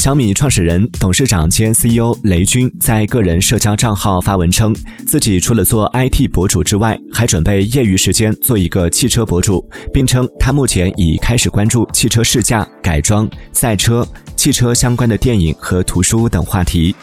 小米创始人董事长兼 ceo 雷军在个人社交账号发文称自己除了做 it 博主之外还准备业余时间做一个汽车博主并称他目前已开始关注汽车试驾改装赛车汽车相关的电影和图书等话题。